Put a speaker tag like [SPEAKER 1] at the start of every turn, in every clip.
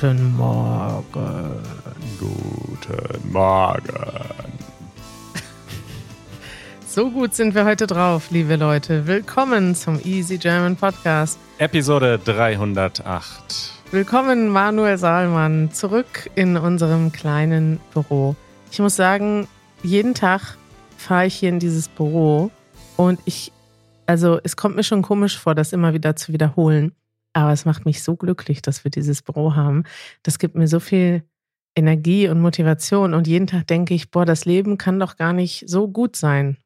[SPEAKER 1] Guten Morgen.
[SPEAKER 2] Guten Morgen.
[SPEAKER 1] So gut sind wir heute drauf, liebe Leute. Willkommen zum Easy German Podcast.
[SPEAKER 2] Episode 308.
[SPEAKER 1] Willkommen, Manuel Saalmann, zurück in unserem kleinen Büro. Ich muss sagen, jeden Tag fahre ich hier in dieses Büro und ich, also es kommt mir schon komisch vor, das immer wieder zu wiederholen. Aber es macht mich so glücklich, dass wir dieses Büro haben. Das gibt mir so viel Energie und Motivation. Und jeden Tag denke ich, boah, das Leben kann doch gar nicht so gut sein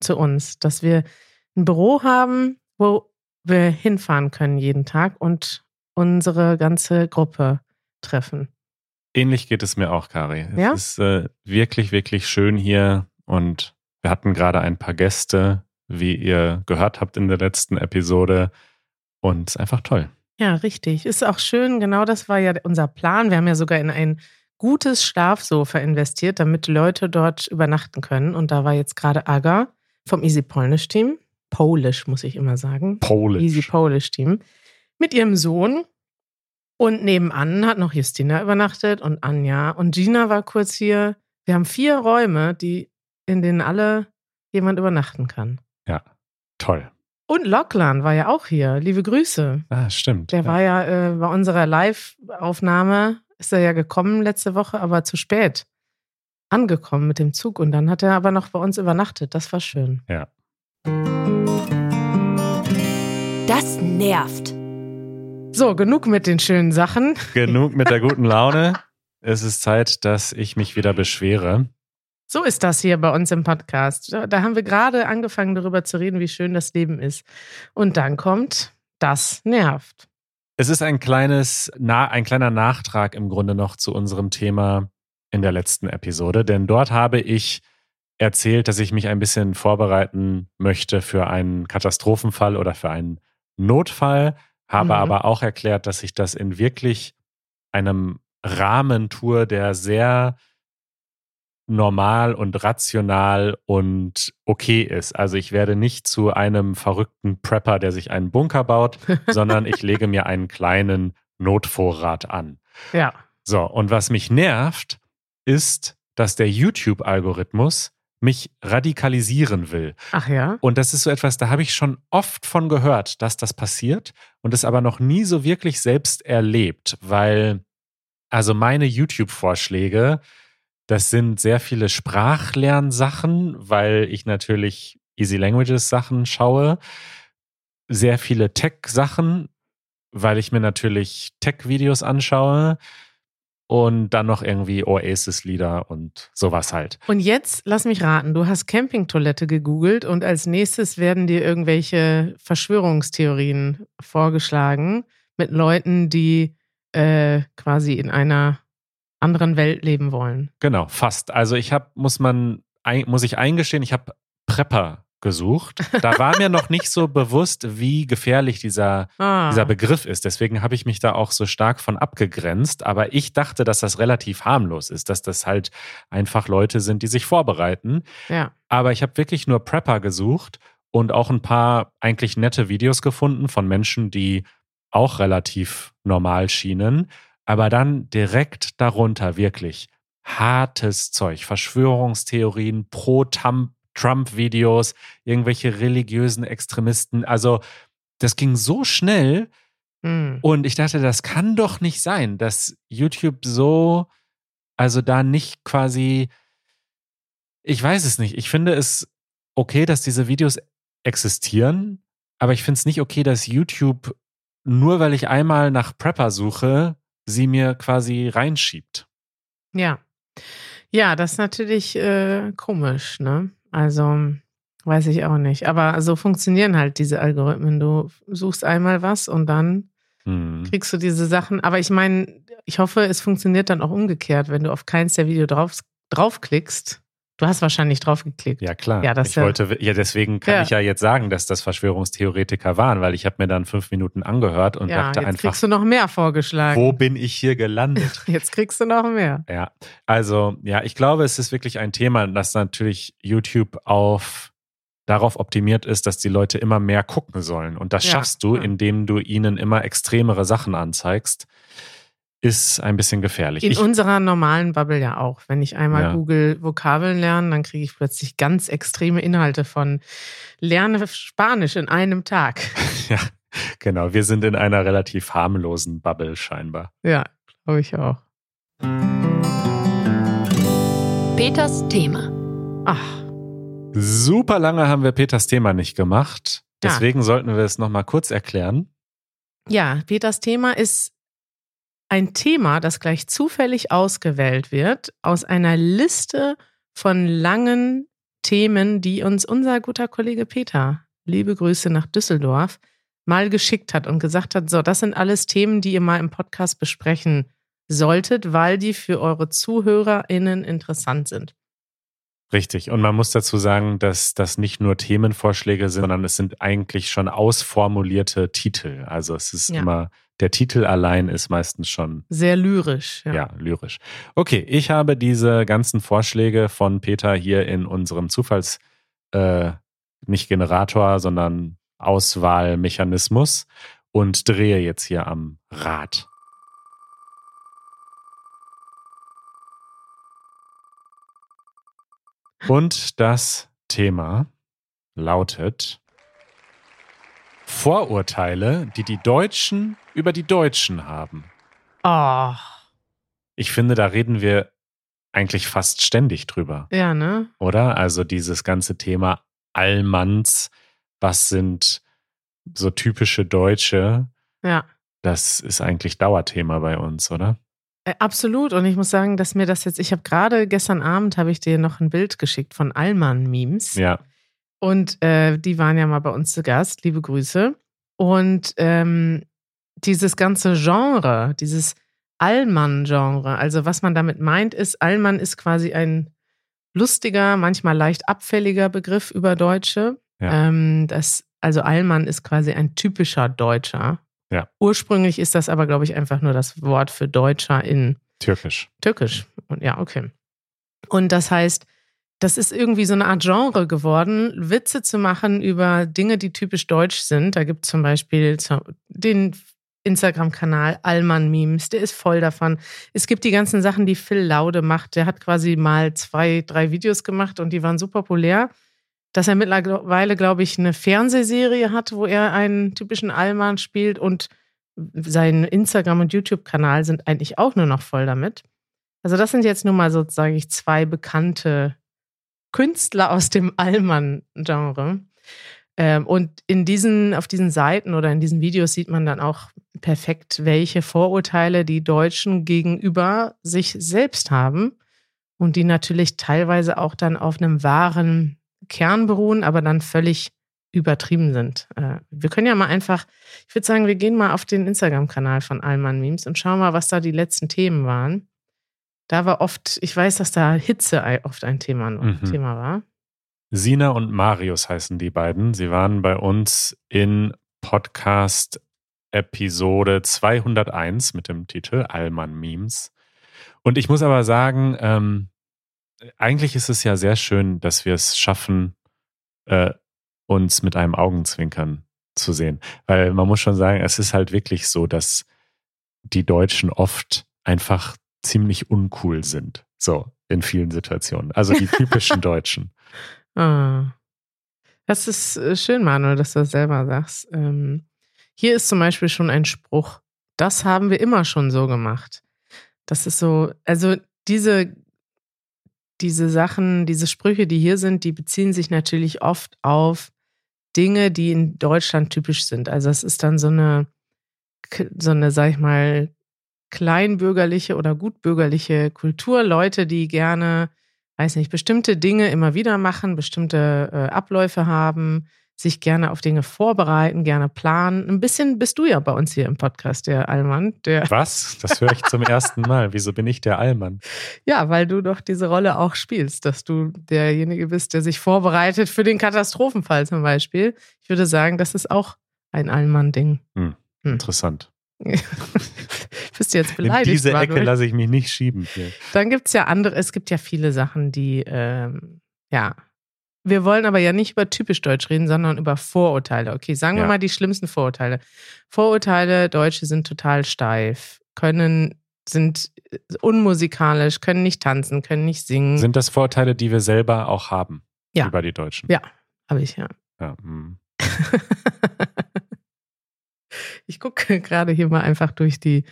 [SPEAKER 1] zu uns, dass wir ein Büro haben, wo wir hinfahren können jeden Tag und unsere ganze Gruppe treffen.
[SPEAKER 2] Ähnlich geht es mir auch, Kari.
[SPEAKER 1] Ja?
[SPEAKER 2] Es ist äh, wirklich, wirklich schön hier und wir hatten gerade ein paar Gäste, wie ihr gehört habt in der letzten Episode. Und es ist einfach toll.
[SPEAKER 1] Ja, richtig. Ist auch schön. Genau das war ja unser Plan. Wir haben ja sogar in ein gutes Schlafsofa investiert, damit Leute dort übernachten können. Und da war jetzt gerade Aga vom Easy Polnish Team. Polish, muss ich immer sagen.
[SPEAKER 2] Polish.
[SPEAKER 1] Easy Polish Team. Mit ihrem Sohn. Und nebenan hat noch Justina übernachtet und Anja. Und Gina war kurz hier. Wir haben vier Räume, die, in denen alle jemand übernachten kann.
[SPEAKER 2] Ja, toll.
[SPEAKER 1] Und Locklan war ja auch hier. Liebe Grüße.
[SPEAKER 2] Ah, stimmt.
[SPEAKER 1] Der
[SPEAKER 2] ja.
[SPEAKER 1] war ja äh, bei unserer Live-Aufnahme, ist er ja gekommen letzte Woche, aber zu spät angekommen mit dem Zug. Und dann hat er aber noch bei uns übernachtet. Das war schön.
[SPEAKER 2] Ja.
[SPEAKER 3] Das nervt.
[SPEAKER 1] So, genug mit den schönen Sachen.
[SPEAKER 2] Genug mit der guten Laune. Es ist Zeit, dass ich mich wieder beschwere.
[SPEAKER 1] So ist das hier bei uns im Podcast. Da haben wir gerade angefangen, darüber zu reden, wie schön das Leben ist. Und dann kommt, das nervt.
[SPEAKER 2] Es ist ein kleines, na, ein kleiner Nachtrag im Grunde noch zu unserem Thema in der letzten Episode, denn dort habe ich erzählt, dass ich mich ein bisschen vorbereiten möchte für einen Katastrophenfall oder für einen Notfall, habe
[SPEAKER 1] Mhm.
[SPEAKER 2] aber auch erklärt, dass ich das in wirklich einem Rahmen tue, der sehr normal und rational und okay ist. Also ich werde nicht zu einem verrückten Prepper, der sich einen Bunker baut, sondern ich lege mir einen kleinen Notvorrat an.
[SPEAKER 1] Ja.
[SPEAKER 2] So, und was mich nervt, ist, dass der YouTube-Algorithmus mich radikalisieren will.
[SPEAKER 1] Ach ja.
[SPEAKER 2] Und das ist so etwas, da habe ich schon oft von gehört, dass das passiert und es aber noch nie so wirklich selbst erlebt, weil also meine YouTube-Vorschläge, das sind sehr viele Sprachlernsachen, weil ich natürlich Easy Languages Sachen schaue, sehr viele Tech-Sachen, weil ich mir natürlich Tech-Videos anschaue und dann noch irgendwie Oasis-Lieder und sowas halt.
[SPEAKER 1] Und jetzt, lass mich raten, du hast Campingtoilette gegoogelt und als nächstes werden dir irgendwelche Verschwörungstheorien vorgeschlagen mit Leuten, die äh, quasi in einer anderen Welt leben wollen.
[SPEAKER 2] Genau, fast. Also ich habe, muss man, muss ich eingestehen, ich habe Prepper gesucht. Da war mir noch nicht so bewusst, wie gefährlich dieser,
[SPEAKER 1] Ah,
[SPEAKER 2] dieser Begriff ist. Deswegen habe ich mich da auch so stark von abgegrenzt. Aber ich dachte, dass das relativ harmlos ist, dass das halt einfach Leute sind, die sich vorbereiten.
[SPEAKER 1] ja.
[SPEAKER 2] Aber ich habe wirklich nur Prepper gesucht und auch ein paar eigentlich nette Videos gefunden von Menschen, die auch relativ normal schienen. Aber dann direkt darunter wirklich hartes Zeug, Verschwörungstheorien, Pro-Trump-Videos, irgendwelche religiösen Extremisten. Also das ging so schnell
[SPEAKER 1] Hm.
[SPEAKER 2] und ich dachte, das kann doch nicht sein, dass YouTube so, also da nicht quasi, ich weiß es nicht. Ich finde es okay, dass diese Videos existieren, aber ich finde es nicht okay, dass YouTube nur weil ich einmal nach Prepper suche, sie mir quasi reinschiebt.
[SPEAKER 1] Ja. Ja, das ist natürlich äh, komisch, ne? Also, weiß ich auch nicht. Aber so funktionieren halt diese Algorithmen. Du suchst einmal was und dann
[SPEAKER 2] Hm.
[SPEAKER 1] kriegst du diese Sachen. Aber ich meine, ich hoffe, es funktioniert dann auch umgekehrt, wenn du auf keins der Video drauf, draufklickst. Du hast wahrscheinlich draufgeklickt.
[SPEAKER 2] Ja, klar.
[SPEAKER 1] Ja, das
[SPEAKER 2] ich
[SPEAKER 1] ja-
[SPEAKER 2] wollte, ja, deswegen kann
[SPEAKER 1] Ja.
[SPEAKER 2] ich ja jetzt sagen, dass das Verschwörungstheoretiker waren, weil ich habe mir dann fünf Minuten angehört und
[SPEAKER 1] ja,
[SPEAKER 2] dachte
[SPEAKER 1] jetzt
[SPEAKER 2] einfach,
[SPEAKER 1] kriegst du noch mehr vorgeschlagen.
[SPEAKER 2] wo bin ich hier gelandet?
[SPEAKER 1] Jetzt kriegst du noch mehr.
[SPEAKER 2] Ja, also ja, ich glaube, es ist wirklich ein Thema, dass natürlich YouTube auf darauf optimiert ist, dass die Leute immer mehr gucken sollen. Und das schaffst du, indem du ihnen immer extremere Sachen anzeigst. Ist ein bisschen gefährlich.
[SPEAKER 1] In
[SPEAKER 2] Ich-
[SPEAKER 1] unserer normalen Bubble ja auch. Wenn ich einmal
[SPEAKER 2] Ja.
[SPEAKER 1] Google Vokabeln lernen, dann kriege ich plötzlich ganz extreme Inhalte von Lerne Spanisch in einem Tag.
[SPEAKER 2] ja, genau. Wir sind in einer relativ harmlosen Bubble scheinbar.
[SPEAKER 1] Ja, glaube ich auch.
[SPEAKER 3] Peters Thema.
[SPEAKER 1] Ach,
[SPEAKER 2] Super lange haben wir Peters Thema nicht gemacht.
[SPEAKER 1] Ja.
[SPEAKER 2] Deswegen sollten wir es nochmal kurz erklären.
[SPEAKER 1] ja, Peters Thema ist ein Thema, das gleich zufällig ausgewählt wird aus einer Liste von langen Themen, die uns unser guter Kollege Peter, liebe Grüße nach Düsseldorf, mal geschickt hat und gesagt hat, so, das sind alles Themen, die ihr mal im Podcast besprechen solltet, weil die für eure ZuhörerInnen interessant sind.
[SPEAKER 2] Richtig. Und man muss dazu sagen, dass das nicht nur Themenvorschläge sind, sondern es sind eigentlich schon ausformulierte Titel. Also es ist
[SPEAKER 1] Ja.
[SPEAKER 2] immer, der Titel allein ist meistens schon
[SPEAKER 1] Sehr lyrisch. Ja.
[SPEAKER 2] Ja, lyrisch. Okay, ich habe diese ganzen Vorschläge von Peter hier in unserem Zufalls, äh, nicht Generator, sondern Auswahlmechanismus und drehe jetzt hier am Rad. Und das Thema lautet Vorurteile, die die Deutschen über die Deutschen haben.
[SPEAKER 1] Oh,
[SPEAKER 2] Ich finde, da reden wir eigentlich fast ständig drüber,
[SPEAKER 1] ja, ne?
[SPEAKER 2] oder? Also dieses ganze Thema Allmanns, was sind so typische Deutsche,
[SPEAKER 1] Ja.
[SPEAKER 2] das ist eigentlich Dauerthema bei uns, oder?
[SPEAKER 1] Äh, Absolut. Und ich muss sagen, dass mir das jetzt, ich habe gerade gestern Abend habe ich dir noch ein Bild geschickt von Allmann-Memes.
[SPEAKER 2] Ja,
[SPEAKER 1] Und äh, die waren ja mal bei uns zu Gast. Liebe Grüße. Und ähm, dieses ganze Genre, dieses Allmann-Genre, also was man damit meint, ist, Allmann ist quasi ein lustiger, manchmal leicht abfälliger Begriff über Deutsche.
[SPEAKER 2] Ja.
[SPEAKER 1] Ähm, das, also Allmann ist quasi ein typischer Deutscher.
[SPEAKER 2] Ja.
[SPEAKER 1] Ursprünglich ist das aber, glaube ich, einfach nur das Wort für Deutscher in
[SPEAKER 2] türkisch.
[SPEAKER 1] Türkisch. Und ja, okay. Und das heißt, das ist irgendwie so eine Art Genre geworden, Witze zu machen über Dinge, die typisch deutsch sind. Da gibt es zum Beispiel so den Instagram-Kanal Allmann Memes, der ist voll davon. Es gibt die ganzen Sachen, die Phil Laude macht. Der hat quasi mal zwei, drei Videos gemacht und die waren super populär. Dass er mittlerweile, glaube ich, eine Fernsehserie hat, wo er einen typischen Allmann spielt und sein Instagram- und YouTube-Kanal sind eigentlich auch nur noch voll damit. Also das sind jetzt nur mal so, sage ich, zwei bekannte Künstler aus dem Allmann-Genre. Ähm, und in diesen, auf diesen Seiten oder in diesen Videos sieht man dann auch perfekt, welche Vorurteile die Deutschen gegenüber sich selbst haben und die natürlich teilweise auch dann auf einem wahren Kern beruhen, aber dann völlig übertrieben sind. Äh, wir können ja mal einfach, ich würde sagen, wir gehen mal auf den Instagram-Kanal von Allmann Memes und schauen mal, was da die letzten Themen waren. Da war oft, ich weiß, dass da Hitze oft ein Thema,
[SPEAKER 2] Mhm.
[SPEAKER 1] Thema war.
[SPEAKER 2] Sina und Marius heißen die beiden. Sie waren bei uns in Podcast Episode 201 mit dem Titel Allmann Memes. Und ich muss aber sagen, ähm, eigentlich ist es ja sehr schön, dass wir es schaffen, äh, uns mit einem Augenzwinkern zu sehen. Weil man muss schon sagen, es ist halt wirklich so, dass die Deutschen oft einfach ziemlich uncool sind. So, in vielen Situationen. Also die typischen Deutschen.
[SPEAKER 1] Ah. Das ist äh, schön, Manuel, dass du das selber sagst. Ähm, hier ist zum Beispiel schon ein Spruch. Das haben wir immer schon so gemacht. Das ist so, also diese, diese Sachen, diese Sprüche, die hier sind, die beziehen sich natürlich oft auf Dinge, die in Deutschland typisch sind. Also es ist dann so eine, so eine, sag ich mal, kleinbürgerliche oder gutbürgerliche Kultur. Leute, die gerne weiß nicht, bestimmte Dinge immer wieder machen, bestimmte äh, Abläufe haben, sich gerne auf Dinge vorbereiten, gerne planen. Ein bisschen bist du ja bei uns hier im Podcast, der Allmann. Der,
[SPEAKER 2] Was? Das höre ich zum ersten Mal. Wieso bin ich der Allmann?
[SPEAKER 1] ja, weil du doch diese Rolle auch spielst, dass du derjenige bist, der sich vorbereitet für den Katastrophenfall zum Beispiel. Ich würde sagen, das ist auch ein Allmann-Ding.
[SPEAKER 2] Interessant.
[SPEAKER 1] Bist du jetzt
[SPEAKER 2] In
[SPEAKER 1] beleidigt?
[SPEAKER 2] diese Ecke
[SPEAKER 1] Manuel?
[SPEAKER 2] lasse ich mich nicht schieben hier.
[SPEAKER 1] Dann gibt es ja andere, es gibt ja viele Sachen, die, ähm, ja. Wir wollen aber ja nicht über typisch Deutsch reden, sondern über Vorurteile. Okay, sagen wir
[SPEAKER 2] Ja.
[SPEAKER 1] mal die schlimmsten Vorurteile. Vorurteile, Deutsche sind total steif, können sind unmusikalisch, können nicht tanzen, können nicht singen.
[SPEAKER 2] Sind das Vorteile, die wir selber auch haben
[SPEAKER 1] Ja.
[SPEAKER 2] über die Deutschen?
[SPEAKER 1] Ja. Habe ich ja.
[SPEAKER 2] Ja, hm.
[SPEAKER 1] Ich gucke gerade hier mal einfach durch die,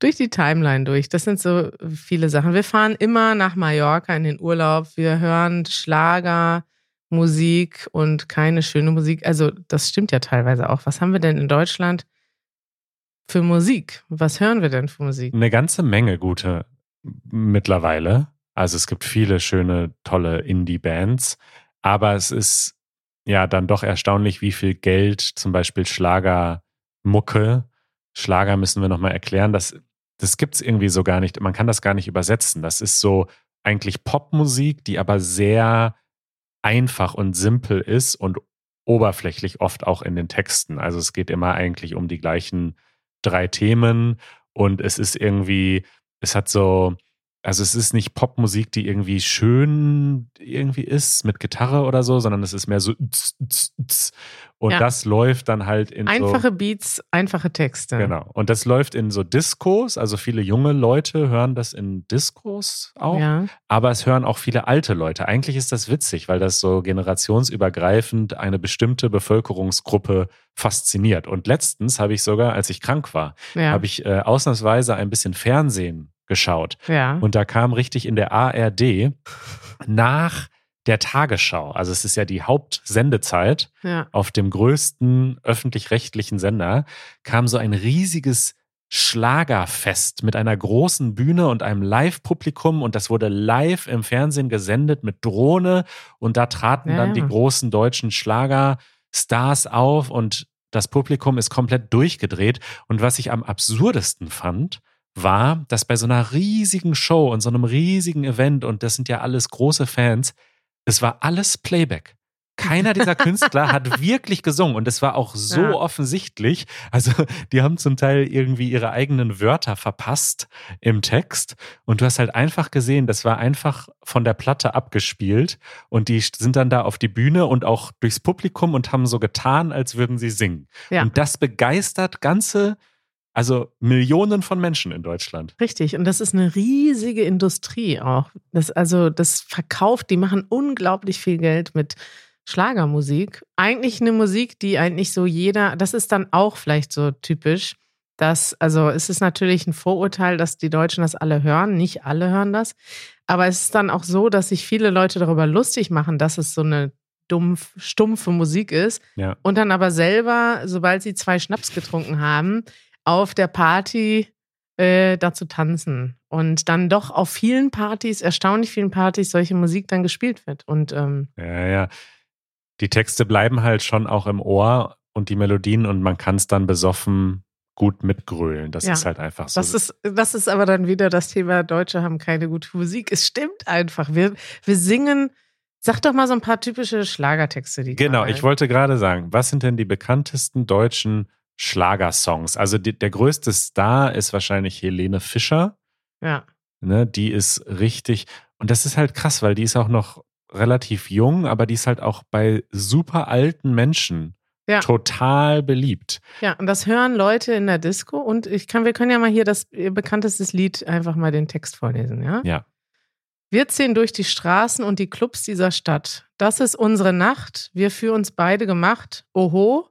[SPEAKER 1] durch die Timeline durch. Das sind so viele Sachen. Wir fahren immer nach Mallorca in den Urlaub. Wir hören Schlager, Musik und keine schöne Musik. Also, das stimmt ja teilweise auch. Was haben wir denn in Deutschland für Musik? Was hören wir denn für Musik?
[SPEAKER 2] Eine ganze Menge gute mittlerweile. Also es gibt viele schöne, tolle Indie-Bands, aber es ist ja dann doch erstaunlich, wie viel Geld zum Beispiel Schlagermucke, Schlager müssen wir nochmal erklären, das, das gibt es irgendwie so gar nicht, man kann das gar nicht übersetzen. Das ist so eigentlich Popmusik, die aber sehr einfach und simpel ist und oberflächlich oft auch in den Texten. Also es geht immer eigentlich um die gleichen drei Themen und es ist irgendwie, es hat so, also es ist nicht Popmusik, die irgendwie schön irgendwie ist mit Gitarre oder so, sondern es ist mehr so tz, tz, tz. und
[SPEAKER 1] Ja.
[SPEAKER 2] das läuft dann halt in so
[SPEAKER 1] Einfache Beats, einfache Texte.
[SPEAKER 2] Genau. Und das läuft in so Diskos. Also viele junge Leute hören das in Diskos auch.
[SPEAKER 1] Ja.
[SPEAKER 2] Aber es hören auch viele alte Leute. Eigentlich ist das witzig, weil das so generationsübergreifend eine bestimmte Bevölkerungsgruppe fasziniert. Und letztens habe ich sogar, als ich krank war,
[SPEAKER 1] Ja.
[SPEAKER 2] habe ich äh, ausnahmsweise ein bisschen Fernsehen geschaut.
[SPEAKER 1] ja.
[SPEAKER 2] Und da kam richtig in der ARD nach der Tagesschau, also es ist ja die Hauptsendezeit,
[SPEAKER 1] ja.
[SPEAKER 2] auf dem größten öffentlich-rechtlichen Sender kam so ein riesiges Schlagerfest mit einer großen Bühne und einem Live-Publikum und das wurde live im Fernsehen gesendet mit Drohne und da traten
[SPEAKER 1] Ja,
[SPEAKER 2] dann
[SPEAKER 1] ja.
[SPEAKER 2] die großen deutschen Schlagerstars auf und das Publikum ist komplett durchgedreht und was ich am absurdesten fand, war, dass bei so einer riesigen Show und so einem riesigen Event und das sind ja alles große Fans, es war alles Playback. Keiner dieser Künstler hat wirklich gesungen und es war auch so
[SPEAKER 1] Ja.
[SPEAKER 2] offensichtlich. Also die haben zum Teil irgendwie ihre eigenen Wörter verpasst im Text und du hast halt einfach gesehen, das war einfach von der Platte abgespielt und die sind dann da auf die Bühne und auch durchs Publikum und haben so getan, als würden sie singen.
[SPEAKER 1] Ja.
[SPEAKER 2] Und das begeistert ganze, also Millionen von Menschen in Deutschland.
[SPEAKER 1] Richtig, und das ist eine riesige Industrie auch. Das, also das verkauft, die machen unglaublich viel Geld mit Schlagermusik. Eigentlich eine Musik, die eigentlich so jeder, das ist dann auch vielleicht so typisch, dass, also es ist natürlich ein Vorurteil, dass die Deutschen das alle hören. Nicht alle hören das. Aber es ist dann auch so, dass sich viele Leute darüber lustig machen, dass es so eine dumpf, stumpfe Musik ist.
[SPEAKER 2] Ja.
[SPEAKER 1] Und dann aber selber, sobald sie zwei Schnaps getrunken haben, auf der Party äh, dazu tanzen. Und dann doch auf vielen Partys, erstaunlich vielen Partys, solche Musik dann gespielt wird. Und ähm,
[SPEAKER 2] Ja, ja. Die Texte bleiben halt schon auch im Ohr und die Melodien und man kann es dann besoffen gut mitgrölen. Das
[SPEAKER 1] Ja.
[SPEAKER 2] ist halt einfach so.
[SPEAKER 1] das, ist, das ist aber dann wieder das Thema, Deutsche haben keine gute Musik. Es stimmt einfach. Wir, wir singen, sag doch mal so ein paar typische Schlagertexte, die
[SPEAKER 2] genau, ich wollte gerade sagen, was sind denn die bekanntesten deutschen Schlagersongs? Also die, der größte Star ist wahrscheinlich Helene Fischer.
[SPEAKER 1] Ja,
[SPEAKER 2] Ne, die ist richtig, und das ist halt krass, weil die ist auch noch relativ jung, aber die ist halt auch bei super alten Menschen
[SPEAKER 1] Ja.
[SPEAKER 2] total beliebt.
[SPEAKER 1] ja, und das hören Leute in der Disco. Und ich kann, wir können ja mal hier das ihr bekanntestes Lied einfach mal den Text vorlesen, ja?
[SPEAKER 2] Ja.
[SPEAKER 1] Wir ziehen durch die Straßen und die Clubs dieser Stadt. Das ist unsere Nacht, wir für uns beide gemacht. Oho,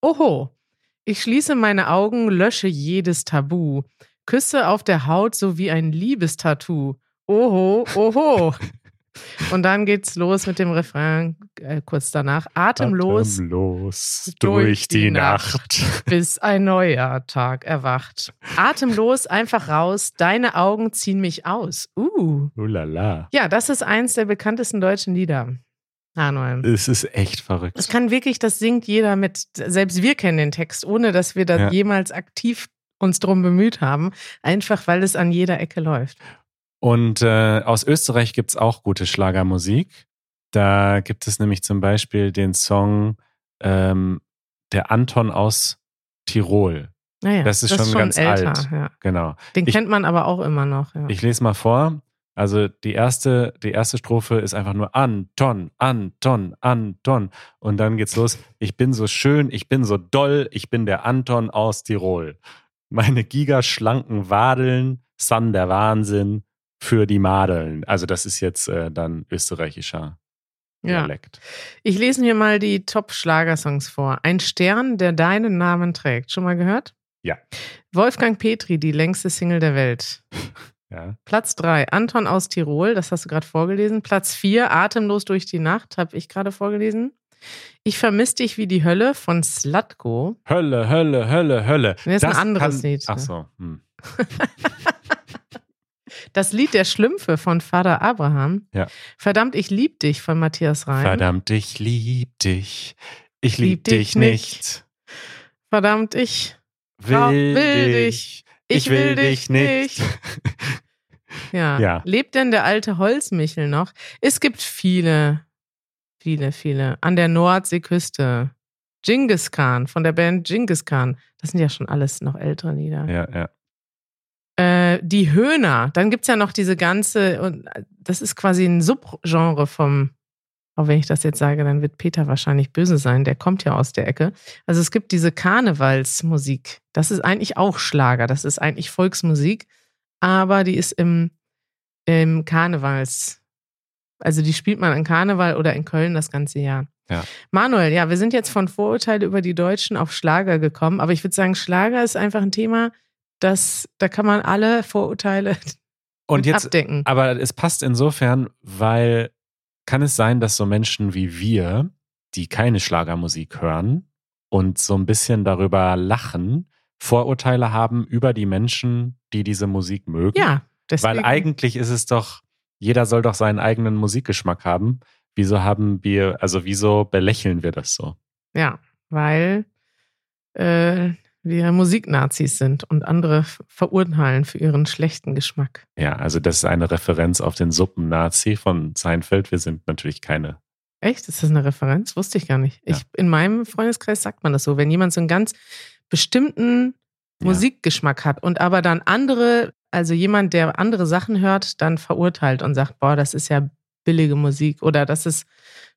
[SPEAKER 1] oho. Ich schließe meine Augen, lösche jedes Tabu. Küsse auf der Haut so wie ein Liebestattoo. Oho, oho. und dann geht's los mit dem Refrain äh, kurz danach. Atemlos,
[SPEAKER 2] Atemlos
[SPEAKER 1] durch
[SPEAKER 2] durch
[SPEAKER 1] die
[SPEAKER 2] die
[SPEAKER 1] Nacht.
[SPEAKER 2] Nacht.
[SPEAKER 1] bis ein neuer Tag erwacht. Atemlos einfach raus, deine Augen ziehen mich aus. Uh.
[SPEAKER 2] Ulala.
[SPEAKER 1] Ja, das ist eins der bekanntesten deutschen Lieder. Arnold.
[SPEAKER 2] Es ist echt verrückt.
[SPEAKER 1] Das kann wirklich, das singt jeder mit. Selbst wir kennen den Text, ohne dass wir da
[SPEAKER 2] Ja.
[SPEAKER 1] jemals aktiv uns drum bemüht haben. Einfach, weil es an jeder Ecke läuft.
[SPEAKER 2] Und äh, aus Österreich gibt es auch gute Schlagermusik. Da gibt es nämlich zum Beispiel den Song ähm, Der Anton aus Tirol.
[SPEAKER 1] Naja,
[SPEAKER 2] Das ist schon ganz
[SPEAKER 1] älter.
[SPEAKER 2] alt.
[SPEAKER 1] Ja.
[SPEAKER 2] Genau.
[SPEAKER 1] Den
[SPEAKER 2] Ich-
[SPEAKER 1] kennt man aber auch immer noch. Ja.
[SPEAKER 2] Ich lese mal vor. Also die erste, die erste Strophe ist einfach nur Anton, Anton, Anton. Und dann geht's los. Ich bin so schön, ich bin so doll, ich bin der Anton aus Tirol. Meine gigaschlanken Wadeln Sun der Wahnsinn für die Madeln. Also das ist jetzt äh, dann österreichischer
[SPEAKER 1] Ja.
[SPEAKER 2] Dialekt.
[SPEAKER 1] Ich lese mir mal die Top-Schlagersongs vor. Ein Stern, der deinen Namen trägt. Schon mal gehört?
[SPEAKER 2] Ja.
[SPEAKER 1] Wolfgang Petri, die längste Single der Welt.
[SPEAKER 2] Ja.
[SPEAKER 1] Platz 3, Anton aus Tirol, das hast du gerade vorgelesen. Platz 4, Atemlos durch die Nacht, habe ich gerade vorgelesen. Ich vermisse dich wie die Hölle von Slatko.
[SPEAKER 2] Hölle, Hölle, Hölle, Hölle.
[SPEAKER 1] Nee, ist ein anderes Lied,
[SPEAKER 2] Ach
[SPEAKER 1] ne?
[SPEAKER 2] so. Hm.
[SPEAKER 1] Das Lied der Schlümpfe von Vater Abraham.
[SPEAKER 2] Ja.
[SPEAKER 1] Verdammt, ich lieb dich von Matthias Reim.
[SPEAKER 2] Verdammt, ich lieb dich. Ich
[SPEAKER 1] Lieb
[SPEAKER 2] lieb,
[SPEAKER 1] dich
[SPEAKER 2] dich nicht.
[SPEAKER 1] Verdammt, ich.
[SPEAKER 2] Will,
[SPEAKER 1] will
[SPEAKER 2] dich. Ich will dich nicht.
[SPEAKER 1] Ja.
[SPEAKER 2] Ja.
[SPEAKER 1] Lebt denn der alte Holzmichel noch? Es gibt viele, viele, viele. An der Nordseeküste. Genghis Khan von der Band Genghis Khan. Das sind ja schon alles noch ältere Lieder.
[SPEAKER 2] Ja, ja.
[SPEAKER 1] Äh, die Höhner. Dann gibt's ja noch diese ganze, und das ist quasi ein Subgenre vom, auch wenn ich das jetzt sage, dann wird Peter wahrscheinlich böse sein, der kommt ja aus der Ecke. Also es gibt diese Karnevalsmusik. Das ist eigentlich auch Schlager, das ist eigentlich Volksmusik, aber die ist im, im Karnevals, also die spielt man an Karneval oder in Köln das ganze Jahr.
[SPEAKER 2] Ja.
[SPEAKER 1] Manuel, ja, wir sind jetzt von Vorurteile über die Deutschen auf Schlager gekommen, aber ich würde sagen, Schlager ist einfach ein Thema, das, da kann man alle Vorurteile
[SPEAKER 2] Und jetzt,
[SPEAKER 1] abdecken.
[SPEAKER 2] aber es passt insofern, weil kann es sein, dass so Menschen wie wir, die keine Schlagermusik hören und so ein bisschen darüber lachen, Vorurteile haben über die Menschen, die diese Musik mögen?
[SPEAKER 1] Ja, deswegen.
[SPEAKER 2] Weil eigentlich ist es doch, jeder soll doch seinen eigenen Musikgeschmack haben. Wieso haben wir, also wieso belächeln wir das so?
[SPEAKER 1] Ja, weil äh, wir Musiknazis sind und andere verurteilen für ihren schlechten Geschmack.
[SPEAKER 2] Ja, also das ist eine Referenz auf den Suppen-Nazi von Seinfeld. Wir sind natürlich keine.
[SPEAKER 1] Echt? Ist das eine Referenz? Wusste ich gar nicht.
[SPEAKER 2] Ja.
[SPEAKER 1] Ich, in meinem Freundeskreis sagt man das so. Wenn jemand so einen ganz bestimmten
[SPEAKER 2] Ja.
[SPEAKER 1] Musikgeschmack hat und aber dann andere, also jemand, der andere Sachen hört, dann verurteilt und sagt, boah, das ist ja billige Musik oder das ist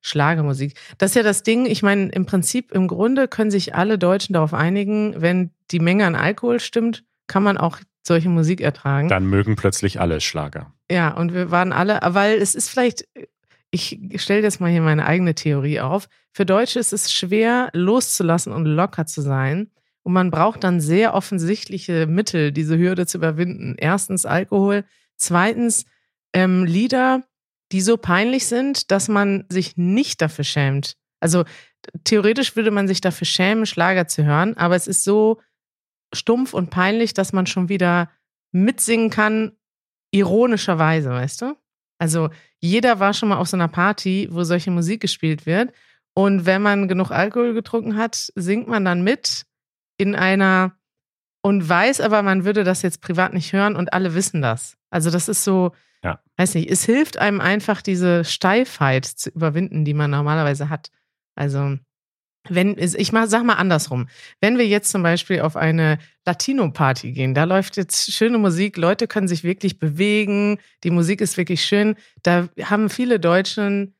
[SPEAKER 1] Schlagermusik. Das ist ja das Ding, ich meine, im Prinzip, im Grunde können sich alle Deutschen darauf einigen, wenn die Menge an Alkohol stimmt, kann man auch solche Musik ertragen.
[SPEAKER 2] Dann mögen plötzlich alle Schlager.
[SPEAKER 1] Ja, und wir waren alle, weil es ist vielleicht, ich stelle jetzt mal hier meine eigene Theorie auf. Für Deutsche ist es schwer, loszulassen und locker zu sein. Und man braucht dann sehr offensichtliche Mittel, diese Hürde zu überwinden. Erstens Alkohol, zweitens ähm, Lieder, die so peinlich sind, dass man sich nicht dafür schämt. Also theoretisch würde man sich dafür schämen, Schlager zu hören, aber es ist so stumpf und peinlich, dass man schon wieder mitsingen kann, ironischerweise, weißt du? Also jeder war schon mal auf so einer Party, wo solche Musik gespielt wird. Und wenn man genug Alkohol getrunken hat, singt man dann mit in einer und weiß aber, man würde das jetzt privat nicht hören und alle wissen das. Also das ist so,
[SPEAKER 2] Ja.
[SPEAKER 1] weiß nicht, es hilft einem einfach, diese Steifheit zu überwinden, die man normalerweise hat. Also wenn, ich mal, sag mal andersrum. Wenn wir jetzt zum Beispiel auf eine Latino-Party gehen, da läuft jetzt schöne Musik, Leute können sich wirklich bewegen, die Musik ist wirklich schön. Da haben viele Deutschen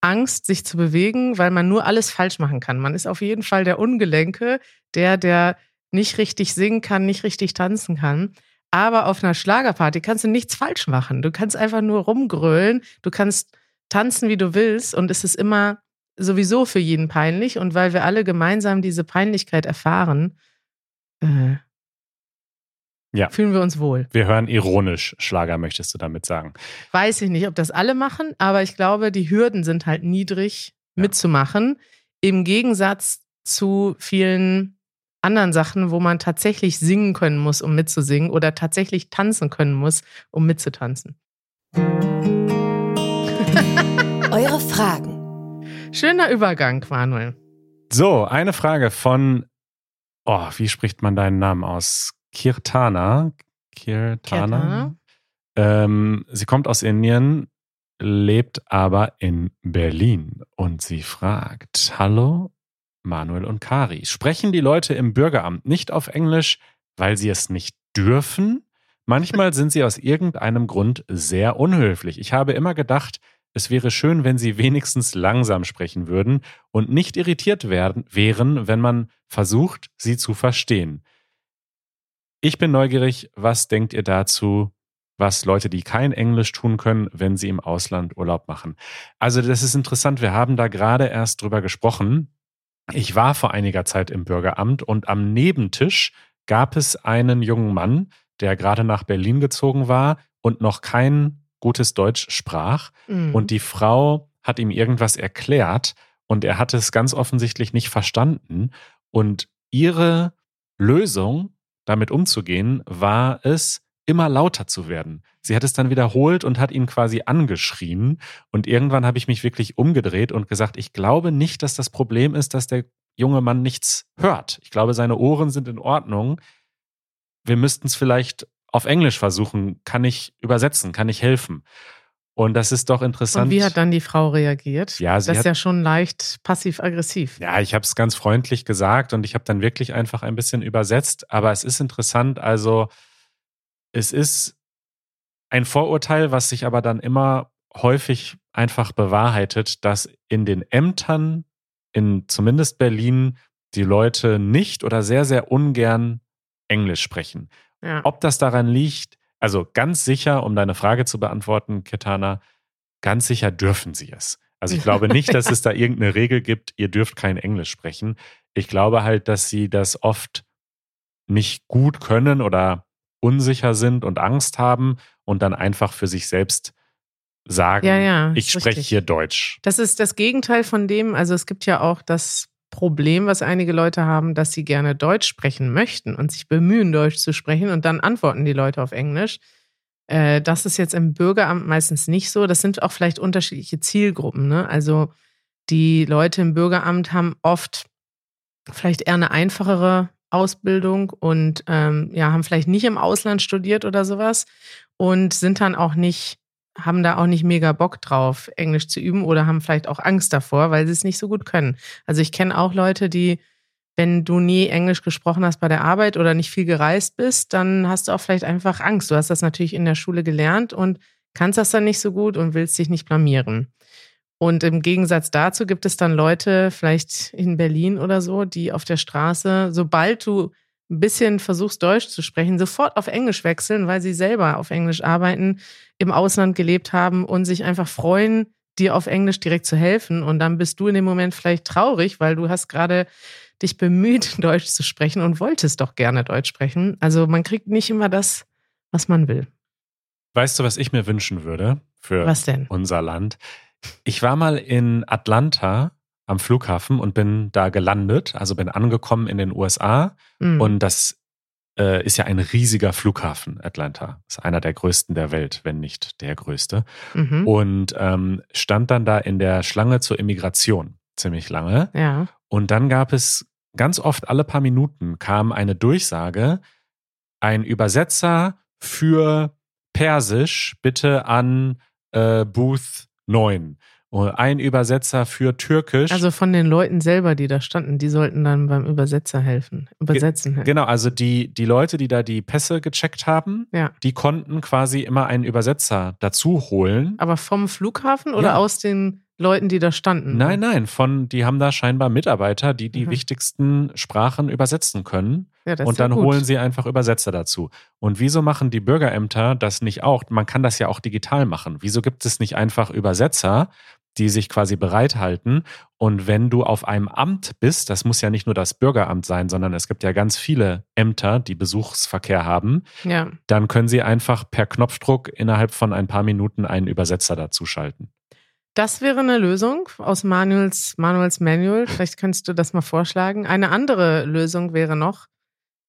[SPEAKER 1] Angst, sich zu bewegen, weil man nur alles falsch machen kann. Man ist auf jeden Fall der Ungelenke, der, der nicht richtig singen kann, nicht richtig tanzen kann. Aber auf einer Schlagerparty kannst du nichts falsch machen. Du kannst einfach nur rumgrölen, du kannst tanzen, wie du willst und es ist immer sowieso für jeden peinlich. Und weil wir alle gemeinsam diese Peinlichkeit erfahren, äh,
[SPEAKER 2] Ja.
[SPEAKER 1] fühlen wir uns wohl.
[SPEAKER 2] Wir hören ironisch Schlager, möchtest du damit sagen?
[SPEAKER 1] Weiß ich nicht, ob das alle machen, aber ich glaube, die Hürden sind halt niedrig
[SPEAKER 2] Ja.
[SPEAKER 1] mitzumachen. Im Gegensatz zu vielen anderen Sachen, wo man tatsächlich singen können muss, um mitzusingen oder tatsächlich tanzen können muss, um mitzutanzen.
[SPEAKER 3] Eure Fragen.
[SPEAKER 1] Schöner Übergang, Manuel.
[SPEAKER 2] So, eine Frage von, oh, wie spricht man deinen Namen aus? Kirtana. Kirtana.
[SPEAKER 1] Kirtana.
[SPEAKER 2] Ähm, sie kommt aus Indien, lebt aber in Berlin und sie fragt, hallo Manuel und Kari, sprechen die Leute im Bürgeramt nicht auf Englisch, weil sie es nicht dürfen? Manchmal sind sie aus irgendeinem Grund sehr unhöflich. Ich habe immer gedacht, es wäre schön, wenn sie wenigstens langsam sprechen würden und nicht irritiert werden, wären, wenn man versucht, sie zu verstehen. Ich bin neugierig, was denkt ihr dazu, was Leute, die kein Englisch tun können, wenn sie im Ausland Urlaub machen? Also das ist interessant, wir haben da gerade erst drüber gesprochen. Ich war vor einiger Zeit im Bürgeramt und am Nebentisch gab es einen jungen Mann, der gerade nach Berlin gezogen war und noch kein gutes Deutsch sprach.
[SPEAKER 1] Mhm.
[SPEAKER 2] Und die Frau hat ihm irgendwas erklärt und er hat es ganz offensichtlich nicht verstanden. Und ihre Lösung, damit umzugehen, war es, immer lauter zu werden. Sie hat es dann wiederholt und hat ihn quasi angeschrien. Und irgendwann habe ich mich wirklich umgedreht und gesagt, ich glaube nicht, dass das Problem ist, dass der junge Mann nichts hört. Ich glaube, seine Ohren sind in Ordnung. Wir müssten es vielleicht auf Englisch versuchen. Kann ich übersetzen? Kann ich helfen? Und das ist doch interessant.
[SPEAKER 1] Und wie hat dann die Frau reagiert?
[SPEAKER 2] Ja, sie
[SPEAKER 1] das ist
[SPEAKER 2] hat-
[SPEAKER 1] ja schon leicht passiv-aggressiv.
[SPEAKER 2] Ja, ich habe es ganz freundlich gesagt und ich habe dann wirklich einfach ein bisschen übersetzt. Aber es ist interessant, also es ist ein Vorurteil, was sich aber dann immer häufig einfach bewahrheitet, dass in den Ämtern, in zumindest Berlin, die Leute nicht oder sehr, sehr ungern Englisch sprechen.
[SPEAKER 1] Ja.
[SPEAKER 2] Ob das daran liegt, also ganz sicher, um deine Frage zu beantworten, Ketana, ganz sicher dürfen sie es. Also ich glaube nicht, dass es da irgendeine Regel gibt, ihr dürft kein Englisch sprechen. Ich glaube halt, dass sie das oft nicht gut können oder unsicher sind und Angst haben und dann einfach für sich selbst sagen,
[SPEAKER 1] Ja, ja,
[SPEAKER 2] ich spreche hier Deutsch.
[SPEAKER 1] Das ist das Gegenteil von dem, also es gibt ja auch das Problem, was einige Leute haben, dass sie gerne Deutsch sprechen möchten und sich bemühen, Deutsch zu sprechen und dann antworten die Leute auf Englisch. Äh, das ist jetzt im Bürgeramt meistens nicht so. Das sind auch vielleicht unterschiedliche Zielgruppen. Ne? Also die Leute im Bürgeramt haben oft vielleicht eher eine einfachere Ausbildung und ähm, ja, haben vielleicht nicht im Ausland studiert oder sowas und sind dann auch nicht, haben da auch nicht mega Bock drauf, Englisch zu üben oder haben vielleicht auch Angst davor, weil sie es nicht so gut können. Also ich kenne auch Leute, die, wenn du nie Englisch gesprochen hast bei der Arbeit oder nicht viel gereist bist, dann hast du auch vielleicht einfach Angst. Du hast das natürlich in der Schule gelernt und kannst das dann nicht so gut und willst dich nicht blamieren. Und im Gegensatz dazu gibt es dann Leute, vielleicht in Berlin oder so, die auf der Straße, sobald du ein bisschen versuchst, Deutsch zu sprechen, sofort auf Englisch wechseln, weil sie selber auf Englisch arbeiten, im Ausland gelebt haben und sich einfach freuen, dir auf Englisch direkt zu helfen. Und dann bist du in dem Moment vielleicht traurig, weil du hast gerade dich bemüht, Deutsch zu sprechen und wolltest doch gerne Deutsch sprechen. Also man kriegt nicht immer das, was man will.
[SPEAKER 2] Weißt du, was ich mir wünschen würde für unser Land? Ich war mal in Atlanta am Flughafen und bin da gelandet, also bin angekommen in den USA
[SPEAKER 1] Mhm.
[SPEAKER 2] und das äh, ist ja ein riesiger Flughafen, Atlanta. Ist einer der größten der Welt, wenn nicht der größte.
[SPEAKER 1] mhm.
[SPEAKER 2] Und ähm, stand dann da in der Schlange zur Immigration ziemlich lange.
[SPEAKER 1] Ja.
[SPEAKER 2] Und dann gab es ganz oft alle paar Minuten kam eine Durchsage, ein Übersetzer für Persisch bitte an äh, Booth 9. Ein Übersetzer für Türkisch.
[SPEAKER 1] Also von den Leuten selber, die da standen, die sollten dann beim Übersetzer helfen. Übersetzen helfen.
[SPEAKER 2] Genau, also die, die Leute, die da die Pässe gecheckt haben,
[SPEAKER 1] Ja.
[SPEAKER 2] die konnten quasi immer einen Übersetzer dazu holen.
[SPEAKER 1] Aber vom Flughafen oder
[SPEAKER 2] Ja.
[SPEAKER 1] aus den Leuten, die da standen?
[SPEAKER 2] Nein, nein, von, die haben da scheinbar Mitarbeiter, die die
[SPEAKER 1] Mhm.
[SPEAKER 2] wichtigsten Sprachen übersetzen können.
[SPEAKER 1] Ja,
[SPEAKER 2] und dann holen sie einfach Übersetzer dazu. Und wieso machen die Bürgerämter das nicht auch? Man kann das ja auch digital machen. Wieso gibt es nicht einfach Übersetzer, die sich quasi bereithalten? Und wenn du auf einem Amt bist, das muss ja nicht nur das Bürgeramt sein, sondern es gibt ja ganz viele Ämter, die Besuchsverkehr haben,
[SPEAKER 1] Ja.
[SPEAKER 2] dann können sie einfach per Knopfdruck innerhalb von ein paar Minuten einen Übersetzer dazuschalten.
[SPEAKER 1] Das wäre eine Lösung aus Manuels, Manuels Manual. Vielleicht könntest du das mal vorschlagen. Eine andere Lösung wäre noch,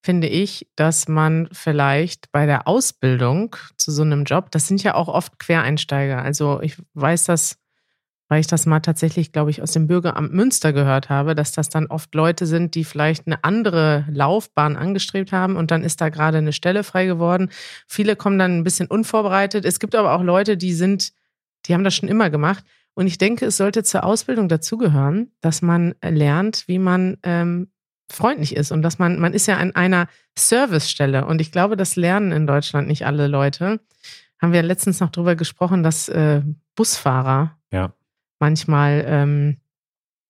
[SPEAKER 1] finde ich, dass man vielleicht bei der Ausbildung zu so einem Job, das sind ja auch oft Quereinsteiger. Also ich weiß das, weil ich das mal tatsächlich, glaube ich, aus dem Bürgeramt Münster gehört habe, dass das dann oft Leute sind, die vielleicht eine andere Laufbahn angestrebt haben und dann ist da gerade eine Stelle frei geworden. Viele kommen dann ein bisschen unvorbereitet. Es gibt aber auch Leute, die sind die haben das schon immer gemacht. Und ich denke, es sollte zur Ausbildung dazugehören, dass man lernt, wie man ähm, freundlich ist und dass man, man ist ja an einer Servicestelle und ich glaube, das lernen in Deutschland nicht alle Leute. Haben wir letztens noch drüber gesprochen, dass äh, Busfahrer
[SPEAKER 2] Ja.
[SPEAKER 1] Manchmal ähm,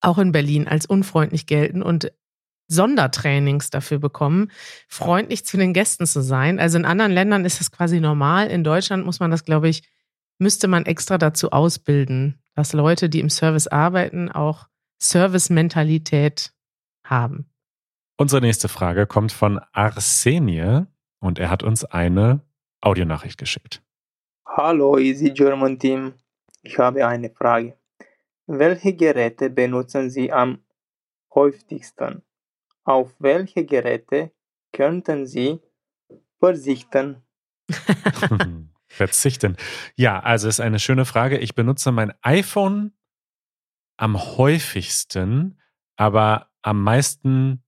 [SPEAKER 1] auch in Berlin als unfreundlich gelten und Sondertrainings dafür bekommen, freundlich zu den Gästen zu sein. Also in anderen Ländern ist das quasi normal. In Deutschland muss man das, glaube ich, müsste man extra dazu ausbilden, dass Leute, die im Service arbeiten, auch Service-Mentalität haben.
[SPEAKER 2] Unsere nächste Frage kommt von Arsenie und er hat uns eine Audionachricht geschickt.
[SPEAKER 4] Hallo Easy German Team, ich habe eine Frage. Welche Geräte benutzen Sie am häufigsten? Auf welche Geräte könnten Sie verzichten?
[SPEAKER 2] verzichten. Ja, also ist eine schöne Frage. Ich benutze mein iPhone am häufigsten, aber am meisten,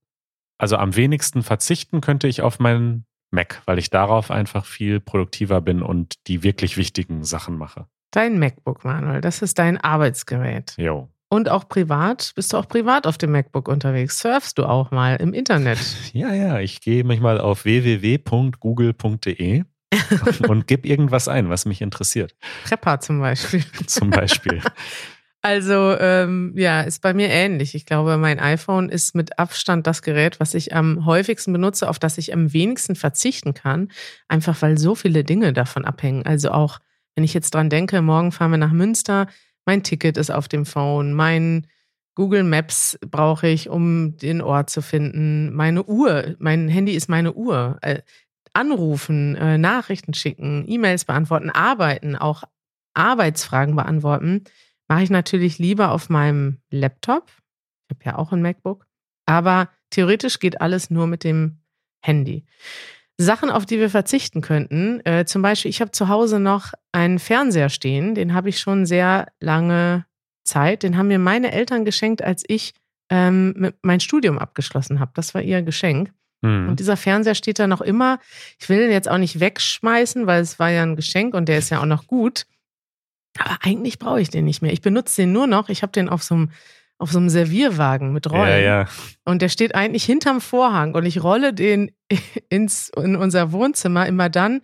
[SPEAKER 2] also am wenigsten verzichten könnte ich auf meinen Mac, weil ich darauf einfach viel produktiver bin und die wirklich wichtigen Sachen mache.
[SPEAKER 1] Dein MacBook, Manuel, das ist dein Arbeitsgerät.
[SPEAKER 2] Jo.
[SPEAKER 1] Und auch privat? Bist du auch privat auf dem MacBook unterwegs? Surfst du auch mal im Internet?
[SPEAKER 2] Ja, ja, ich gehe manchmal auf www.google.de und gebe irgendwas ein, was mich interessiert.
[SPEAKER 1] Prepper zum Beispiel.
[SPEAKER 2] zum Beispiel.
[SPEAKER 1] Also ähm, ja, ist bei mir ähnlich. Ich glaube, mein iPhone ist mit Abstand das Gerät, was ich am häufigsten benutze, auf das ich am wenigsten verzichten kann, einfach weil so viele Dinge davon abhängen. Also auch, wenn ich jetzt dran denke, morgen fahren wir nach Münster, mein Ticket ist auf dem Phone, mein Google Maps brauche ich, um den Ort zu finden, meine Uhr, mein Handy ist meine Uhr. Äh, anrufen, äh, Nachrichten schicken, E-Mails beantworten, arbeiten, auch Arbeitsfragen beantworten mache ich natürlich lieber auf meinem Laptop. Ich habe ja auch ein MacBook. Aber theoretisch geht alles nur mit dem Handy. Sachen, auf die wir verzichten könnten. Äh, zum Beispiel, ich habe zu Hause noch einen Fernseher stehen, den habe ich schon sehr lange Zeit. Den haben mir meine Eltern geschenkt, als ich ähm, mein Studium abgeschlossen habe. Das war ihr Geschenk. Mhm. Und dieser Fernseher steht da noch immer. Ich will den jetzt auch nicht wegschmeißen, weil es war ja ein Geschenk und der ist ja auch noch gut. Aber eigentlich brauche ich den nicht mehr. Ich benutze den nur noch. Ich habe den auf so einem auf so einem Servierwagen mit Rollen. Ja, ja. Und der steht eigentlich hinterm Vorhang und ich rolle den ins, in unser Wohnzimmer immer dann,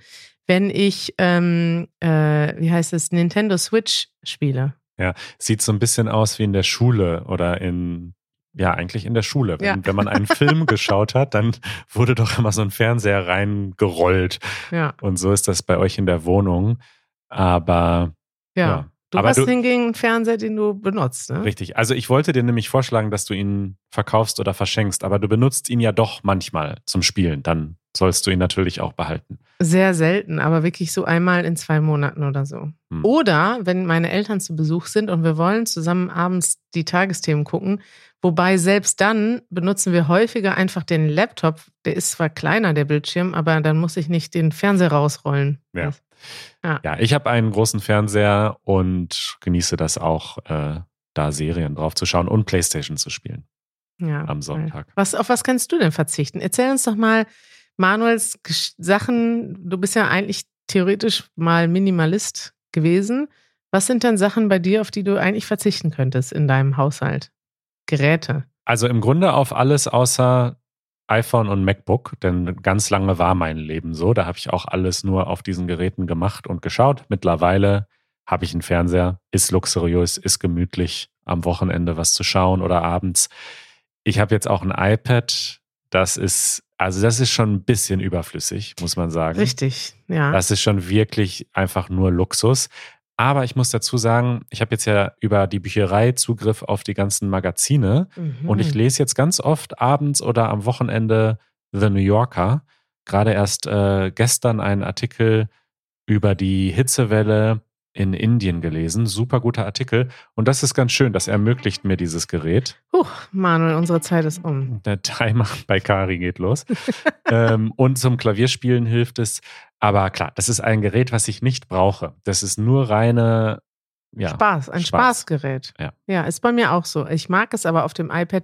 [SPEAKER 1] wenn ich, ähm, äh, wie heißt es, Nintendo Switch spiele.
[SPEAKER 2] Ja, sieht so ein bisschen aus wie in der Schule oder in, ja, eigentlich in der Schule. Wenn, ja. wenn man einen Film geschaut hat, dann wurde doch immer so ein Fernseher reingerollt. Ja. Und so ist das bei euch in der Wohnung. Aber
[SPEAKER 1] ja. ja. Du Aber hast du, hingegen einen Fernseher, den du benutzt. Ne?
[SPEAKER 2] Richtig. Also ich wollte dir nämlich vorschlagen, dass du ihn verkaufst oder verschenkst, aber du benutzt ihn ja doch manchmal zum Spielen. Dann sollst du ihn natürlich auch behalten.
[SPEAKER 1] Sehr selten, aber wirklich so einmal in zwei Monaten oder so. Hm. Oder wenn meine Eltern zu Besuch sind und wir wollen zusammen abends die Tagesthemen gucken, wobei selbst dann benutzen wir häufiger einfach den Laptop. Der ist zwar kleiner, der Bildschirm, aber dann muss ich nicht den Fernseher rausrollen.
[SPEAKER 2] Ja. Ja, ja ich habe einen großen Fernseher und genieße das auch, äh, da Serien drauf zu schauen und Playstation zu spielen. Ja, am Sonntag.
[SPEAKER 1] Was, auf was kannst du denn verzichten? Erzähl uns doch mal Manuels Sachen. Du bist ja eigentlich theoretisch mal Minimalist gewesen. Was sind denn Sachen bei dir, auf die du eigentlich verzichten könntest in deinem Haushalt? Geräte.
[SPEAKER 2] Also im Grunde auf alles außer iPhone und MacBook, denn ganz lange war mein Leben so. Da habe ich auch alles nur auf diesen Geräten gemacht und geschaut. Mittlerweile habe ich einen Fernseher, ist luxuriös, ist gemütlich, am Wochenende was zu schauen oder abends. Ich habe jetzt auch ein iPad. Das ist, also das ist schon ein bisschen überflüssig, muss man sagen.
[SPEAKER 1] Richtig, ja.
[SPEAKER 2] Das ist schon wirklich einfach nur Luxus. Aber ich muss dazu sagen, ich habe jetzt ja über die Bücherei Zugriff auf die ganzen Magazine mhm. und ich lese jetzt ganz oft abends oder am Wochenende The New Yorker. Gerade erst äh, gestern einen Artikel über die Hitzewelle in Indien gelesen. Super guter Artikel. Und das ist ganz schön. Das ermöglicht mir dieses Gerät.
[SPEAKER 1] Huch, Manuel, unsere Zeit ist um.
[SPEAKER 2] Der Timer bei Kari geht los. ähm, und zum Klavierspielen hilft es. Aber klar, das ist ein Gerät, was ich nicht brauche. Das ist nur reine ja,
[SPEAKER 1] Spaß, ein Spaß. Spaßgerät. Ja. ja, ist bei mir auch so. Ich mag es aber auf dem iPad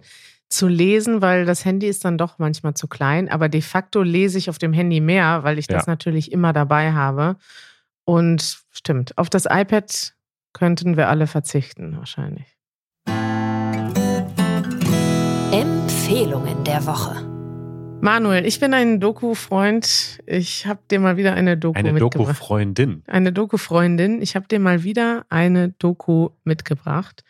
[SPEAKER 1] zu lesen, weil das Handy ist dann doch manchmal zu klein. Aber de facto lese ich auf dem Handy mehr, weil ich das ja. natürlich immer dabei habe. Und stimmt, auf das iPad könnten wir alle verzichten, wahrscheinlich.
[SPEAKER 3] Empfehlungen der Woche.
[SPEAKER 1] Manuel, ich bin ein Doku-Freund. Ich habe dir mal wieder eine Doku
[SPEAKER 2] eine
[SPEAKER 1] mitgebracht.
[SPEAKER 2] Eine Doku-Freundin.
[SPEAKER 1] Eine Doku-Freundin. Ich habe dir mal wieder eine Doku mitgebracht.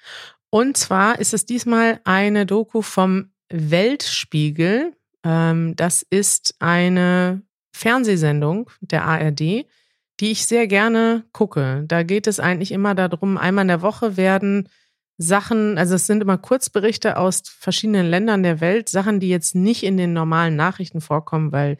[SPEAKER 1] Und zwar ist es diesmal eine Doku vom Weltspiegel. Ähm, das ist eine Fernsehsendung der ARD, die ich sehr gerne gucke. Da geht es eigentlich immer darum, einmal in der Woche werden Sachen, also es sind immer Kurzberichte aus verschiedenen Ländern der Welt, Sachen, die jetzt nicht in den normalen Nachrichten vorkommen, weil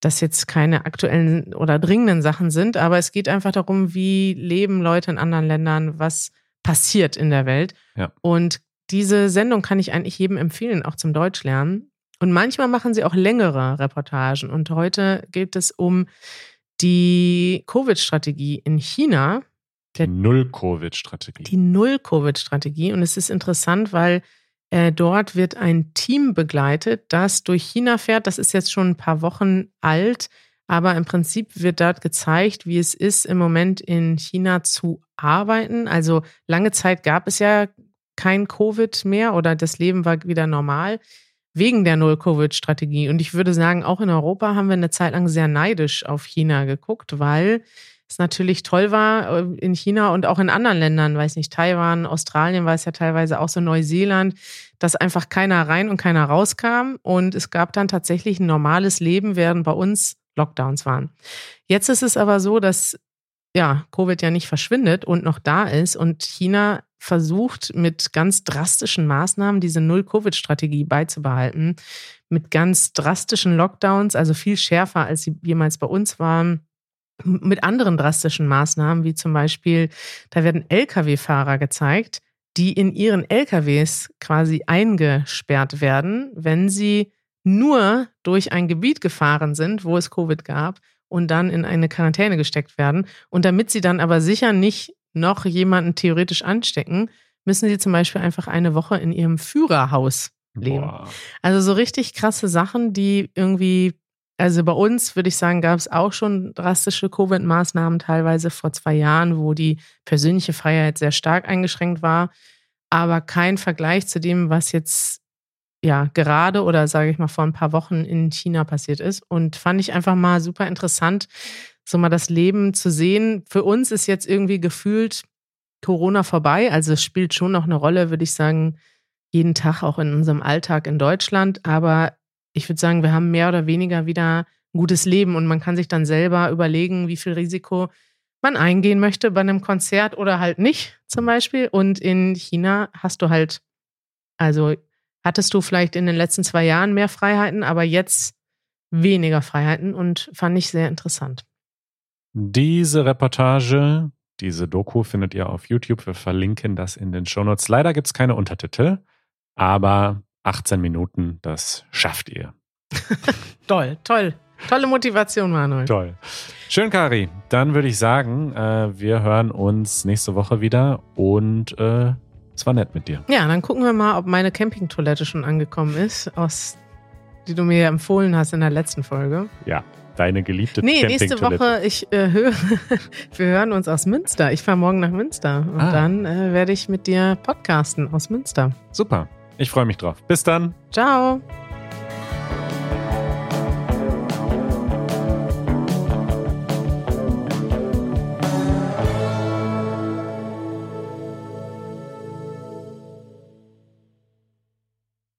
[SPEAKER 1] das jetzt keine aktuellen oder dringenden Sachen sind, aber es geht einfach darum, wie leben Leute in anderen Ländern, was passiert in der Welt.
[SPEAKER 2] Ja.
[SPEAKER 1] Und diese Sendung kann ich eigentlich jedem empfehlen, auch zum Deutschlernen. Und manchmal machen sie auch längere Reportagen. Und heute geht es um die Covid-Strategie in China.
[SPEAKER 2] Die Null-Covid-Strategie.
[SPEAKER 1] Die Null-Covid-Strategie. Und es ist interessant, weil äh, dort wird ein Team begleitet, das durch China fährt. Das ist jetzt schon ein paar Wochen alt. Aber im Prinzip wird dort gezeigt, wie es ist, im Moment in China zu arbeiten. Also lange Zeit gab es ja kein Covid mehr oder das Leben war wieder normal wegen der Null-Covid-Strategie. Und ich würde sagen, auch in Europa haben wir eine Zeit lang sehr neidisch auf China geguckt, weil es natürlich toll war äh, in China und auch in anderen Ländern, weiß nicht, Taiwan, Australien war es ja teilweise auch so Neuseeland, dass einfach keiner rein und keiner rauskam. Und es gab dann tatsächlich ein normales Leben, während bei uns Lockdowns waren. Jetzt ist es aber so, dass ja, Covid ja nicht verschwindet und noch da ist und China versucht mit ganz drastischen Maßnahmen diese Null-Covid-Strategie beizubehalten, mit ganz drastischen Lockdowns, also viel schärfer, als sie jemals bei uns waren, mit anderen drastischen Maßnahmen, wie zum Beispiel, da werden Lkw-Fahrer gezeigt, die in ihren Lkws quasi eingesperrt werden, wenn sie nur durch ein Gebiet gefahren sind, wo es Covid gab und dann in eine Quarantäne gesteckt werden. Und damit sie dann aber sicher nicht noch jemanden theoretisch anstecken, müssen sie zum Beispiel einfach eine Woche in ihrem Führerhaus leben. Boah. Also so richtig krasse Sachen, die irgendwie, also bei uns würde ich sagen, gab es auch schon drastische Covid-Maßnahmen teilweise vor zwei Jahren, wo die persönliche Freiheit sehr stark eingeschränkt war, aber kein Vergleich zu dem, was jetzt ja, gerade oder sage ich mal vor ein paar Wochen in China passiert ist. Und fand ich einfach mal super interessant, so mal das Leben zu sehen. Für uns ist jetzt irgendwie gefühlt Corona vorbei. Also es spielt schon noch eine Rolle, würde ich sagen, jeden Tag auch in unserem Alltag in Deutschland. Aber ich würde sagen, wir haben mehr oder weniger wieder ein gutes Leben und man kann sich dann selber überlegen, wie viel Risiko man eingehen möchte bei einem Konzert oder halt nicht, zum Beispiel. Und in China hast du halt, also hattest du vielleicht in den letzten zwei Jahren mehr Freiheiten, aber jetzt weniger Freiheiten und fand ich sehr interessant.
[SPEAKER 2] Diese Reportage, diese Doku findet ihr auf YouTube. Wir verlinken das in den Shownotes. Leider gibt es keine Untertitel, aber 18 Minuten, das schafft ihr.
[SPEAKER 1] toll, toll. Tolle Motivation, Manuel.
[SPEAKER 2] Toll. Schön, Kari. Dann würde ich sagen, äh, wir hören uns nächste Woche wieder und äh, es war nett mit dir.
[SPEAKER 1] Ja, dann gucken wir mal, ob meine Campingtoilette schon angekommen ist, aus, die du mir empfohlen hast in der letzten Folge.
[SPEAKER 2] Ja, deine geliebte
[SPEAKER 1] nee, nächste Woche, ich äh, höre, wir hören uns aus Münster. Ich fahre morgen nach Münster und ah. dann äh, werde ich mit dir podcasten aus Münster.
[SPEAKER 2] Super. Ich freue mich drauf. Bis dann.
[SPEAKER 1] Ciao.